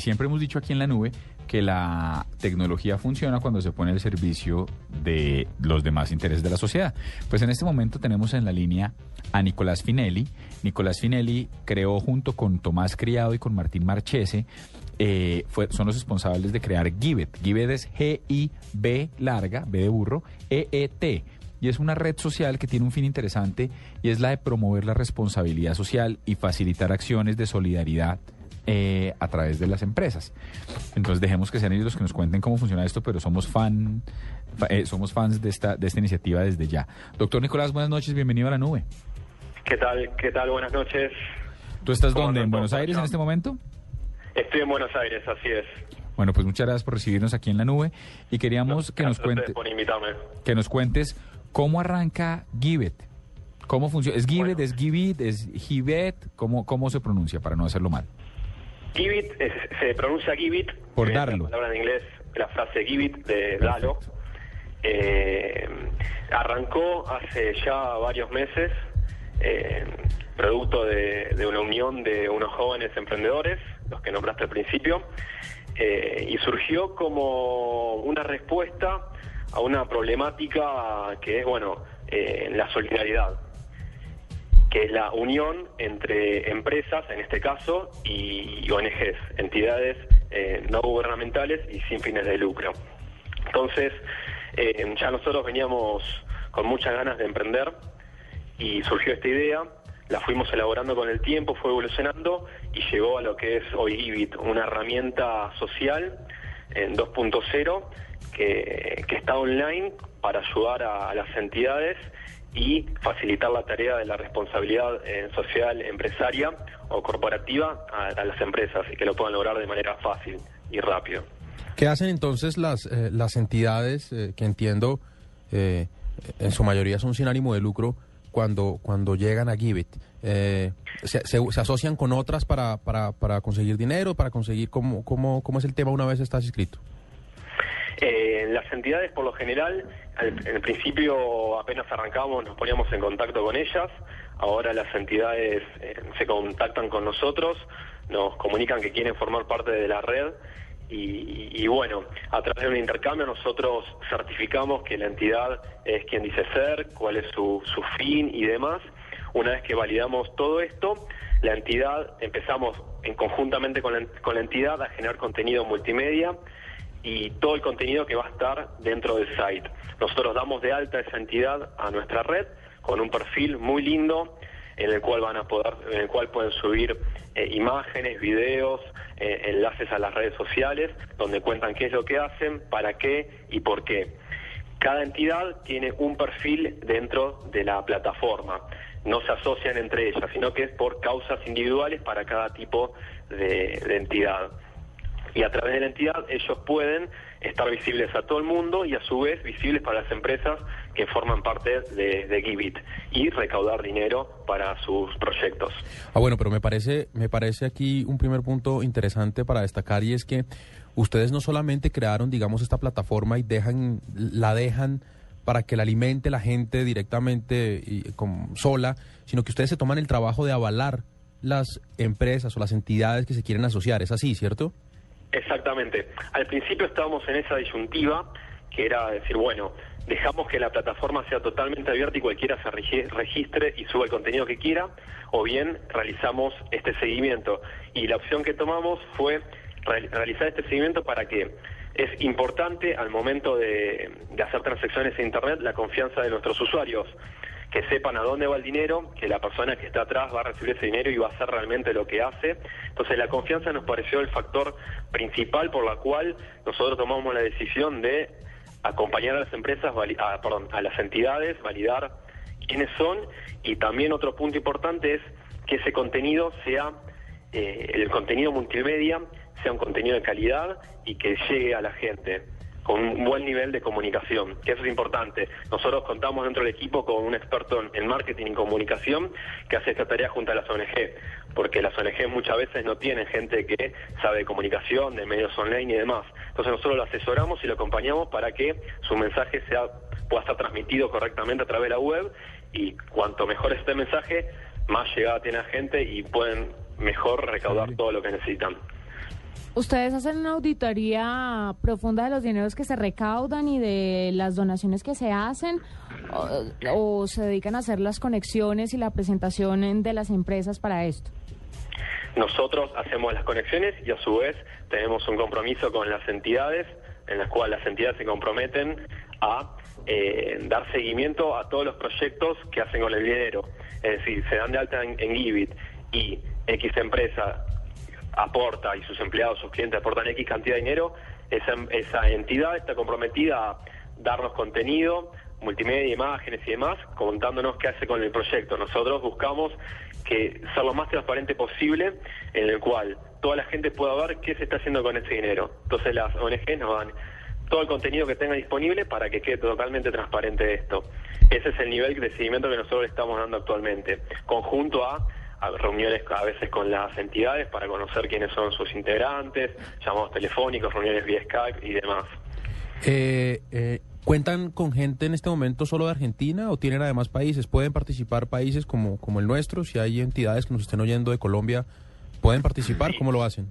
siempre hemos dicho aquí en la nube que la tecnología funciona cuando se pone al servicio de los demás intereses de la sociedad. Pues en este momento tenemos en la línea a Nicolás Finelli. Nicolás Finelli creó junto con Tomás Criado y con Martín Marchese, eh, son los responsables de crear Gibet. Gibet es G-I-B larga, B de burro, E-E-T y es una red social que tiene un fin interesante y es la de promover la responsabilidad social y facilitar acciones de solidaridad eh, a través de las empresas. Entonces dejemos que sean ellos los que nos cuenten cómo funciona esto, pero somos fan, eh, somos fans de esta, de esta iniciativa desde ya. Doctor Nicolás, buenas noches, bienvenido a la nube. ¿Qué tal? ¿Qué tal? Buenas noches. ¿Tú estás dónde? ¿En Buenos Aires en este momento? Estoy en Buenos Aires, así es. Bueno, pues muchas gracias por recibirnos aquí en la nube y queríamos que nos cuentes que nos cuentes ¿Cómo arranca Givet? ¿Cómo funciona? ¿Es Givet, es Givit, es Givet? ¿Cómo, ¿Cómo se pronuncia para no hacerlo mal? Givit se pronuncia Givit. Por darlo. La palabra en inglés, la frase Givit de Dalo. Eh, arrancó hace ya varios meses, eh, producto de, una unión de unos jóvenes emprendedores, los que nombraste al principio, eh, y surgió como una respuesta a una problemática que es, bueno, eh, la solidaridad, que es la unión entre empresas, en este caso, y ONGs, entidades eh, no gubernamentales y sin fines de lucro. Entonces, eh, ya nosotros veníamos con muchas ganas de emprender y surgió esta idea, la fuimos elaborando con el tiempo, fue evolucionando y llegó a lo que es hoy IBIT, una herramienta social en 2.0 que, está online para ayudar a, las entidades y facilitar la tarea de la responsabilidad eh, social empresaria o corporativa a, las empresas y que lo puedan lograr de manera fácil y rápido. ¿Qué hacen entonces las, eh, las entidades eh, que entiendo en su mayoría son sin ánimo de lucro cuando, cuando llegan a Givit? Se, se, asocian con otras para, para, para conseguir dinero, para conseguir cómo, cómo, cómo es el tema una vez estás inscrito? Eh, las entidades, por lo general, en el principio apenas arrancamos, nos poníamos en contacto con ellas. Ahora las entidades eh, se contactan con nosotros, nos comunican que quieren formar parte de la red. Y, bueno, a través de un intercambio nosotros certificamos que la entidad es quien dice ser, cuál es su, su fin y demás. Una vez que validamos todo esto, la entidad empezamos en conjuntamente con la, con la entidad a generar contenido multimedia y todo el contenido que va a estar dentro del site. Nosotros damos de alta esa entidad a nuestra red con un perfil muy lindo en el cual van a poder, en el cual pueden subir eh, imágenes, videos, eh, enlaces a las redes sociales, donde cuentan qué es lo que hacen, para qué y por qué. Cada entidad tiene un perfil dentro de la plataforma. No se asocian entre ellas, sino que es por causas individuales para cada tipo de entidad y a través de la entidad ellos pueden estar visibles a todo el mundo y a su vez visibles para las empresas que forman parte de, de Givit y recaudar dinero para sus proyectos. Ah, bueno, pero me parece, me parece aquí un primer punto interesante para destacar y es que ustedes no solamente crearon, digamos, esta plataforma y dejan, la dejan para que la alimente la gente directamente y con, sola, sino que ustedes se toman el trabajo de avalar las empresas o las entidades que se quieren asociar. ¿Es así, cierto? Exactamente. Al principio estábamos en esa disyuntiva, que era decir, bueno, dejamos que la plataforma sea totalmente abierta y cualquiera se registre y suba el contenido que quiera, o bien realizamos este seguimiento. Y la opción que tomamos fue realizar este seguimiento para que es importante al momento de hacer transacciones en Internet la confianza de nuestros usuarios que sepan a dónde va el dinero, que la persona que está atrás va a recibir ese dinero y va a hacer realmente lo que hace. Entonces la confianza nos pareció el factor principal por la cual nosotros tomamos la decisión de acompañar a las empresas, a, perdón, a las entidades, validar quiénes son y también otro punto importante es que ese contenido sea, eh, el contenido multimedia sea un contenido de calidad y que llegue a la gente con un buen nivel de comunicación, que eso es importante. Nosotros contamos dentro del equipo con un experto en marketing y comunicación que hace esta tarea junto a las ONG, porque las ONG muchas veces no tienen gente que sabe de comunicación, de medios online y demás. Entonces nosotros lo asesoramos y lo acompañamos para que su mensaje sea pueda estar transmitido correctamente a través de la web y cuanto mejor este mensaje, más llegada tiene a gente y pueden mejor recaudar todo lo que necesitan. ¿Ustedes hacen una auditoría profunda de los dineros que se recaudan y de las donaciones que se hacen? ¿O, se dedican a hacer las conexiones y la presentación de las empresas para esto? Nosotros hacemos las conexiones y a su vez tenemos un compromiso con las entidades en las cuales las entidades se comprometen a eh, dar seguimiento a todos los proyectos que hacen con el dinero. Es decir, se dan de alta en, Givit y X empresa aporta y sus empleados, sus clientes aportan X cantidad de dinero, esa, entidad está comprometida a darnos contenido, multimedia, imágenes y demás, contándonos qué hace con el proyecto. Nosotros buscamos que ser lo más transparente posible, en el cual toda la gente pueda ver qué se está haciendo con ese dinero. Entonces las ONG nos dan todo el contenido que tenga disponible para que quede totalmente transparente esto. Ese es el nivel de seguimiento que nosotros estamos dando actualmente, conjunto a, reuniones a veces con las entidades para conocer quiénes son sus integrantes, llamados telefónicos, reuniones vía Skype y demás. Eh, eh, ¿Cuentan con gente en este momento solo de Argentina o tienen además países? ¿Pueden participar países como, como el nuestro? Si hay entidades que nos estén oyendo de Colombia, ¿pueden participar? ¿Cómo lo hacen?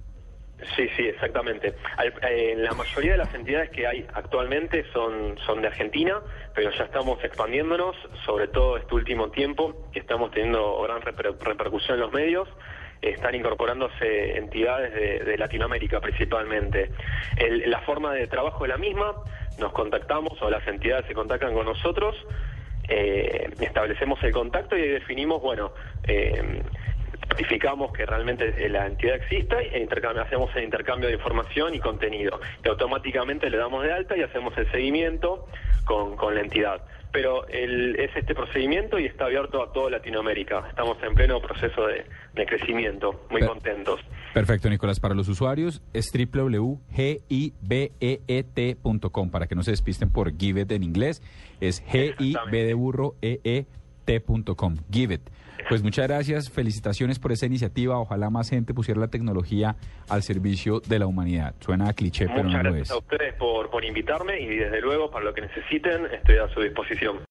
Sí, sí, exactamente. Eh, la mayoría de las entidades que hay actualmente son, son de Argentina, pero ya estamos expandiéndonos, sobre todo este último tiempo, que estamos teniendo gran repercusión en los medios están incorporándose entidades de, Latinoamérica principalmente. la forma de trabajo es la misma, nos contactamos o las entidades se contactan con nosotros, eh, establecemos el contacto y definimos, bueno, eh, certificamos que realmente la entidad exista e hacemos el intercambio de información y contenido. Y automáticamente le damos de alta y hacemos el seguimiento con, con la entidad pero el, es este procedimiento y está abierto a toda Latinoamérica. Estamos en pleno proceso de, crecimiento, muy contentos. Perfecto, Nicolás. Para los usuarios es www.gibeet.com, para que no se despisten por Givet en inglés. Es g i b de burro e e t.com. Givet. Pues muchas gracias, felicitaciones por esa iniciativa. Ojalá más gente pusiera la tecnología al servicio de la humanidad. Suena a cliché, pero no lo es. Gracias a ustedes por, por invitarme y desde luego para lo que necesiten estoy a su disposición.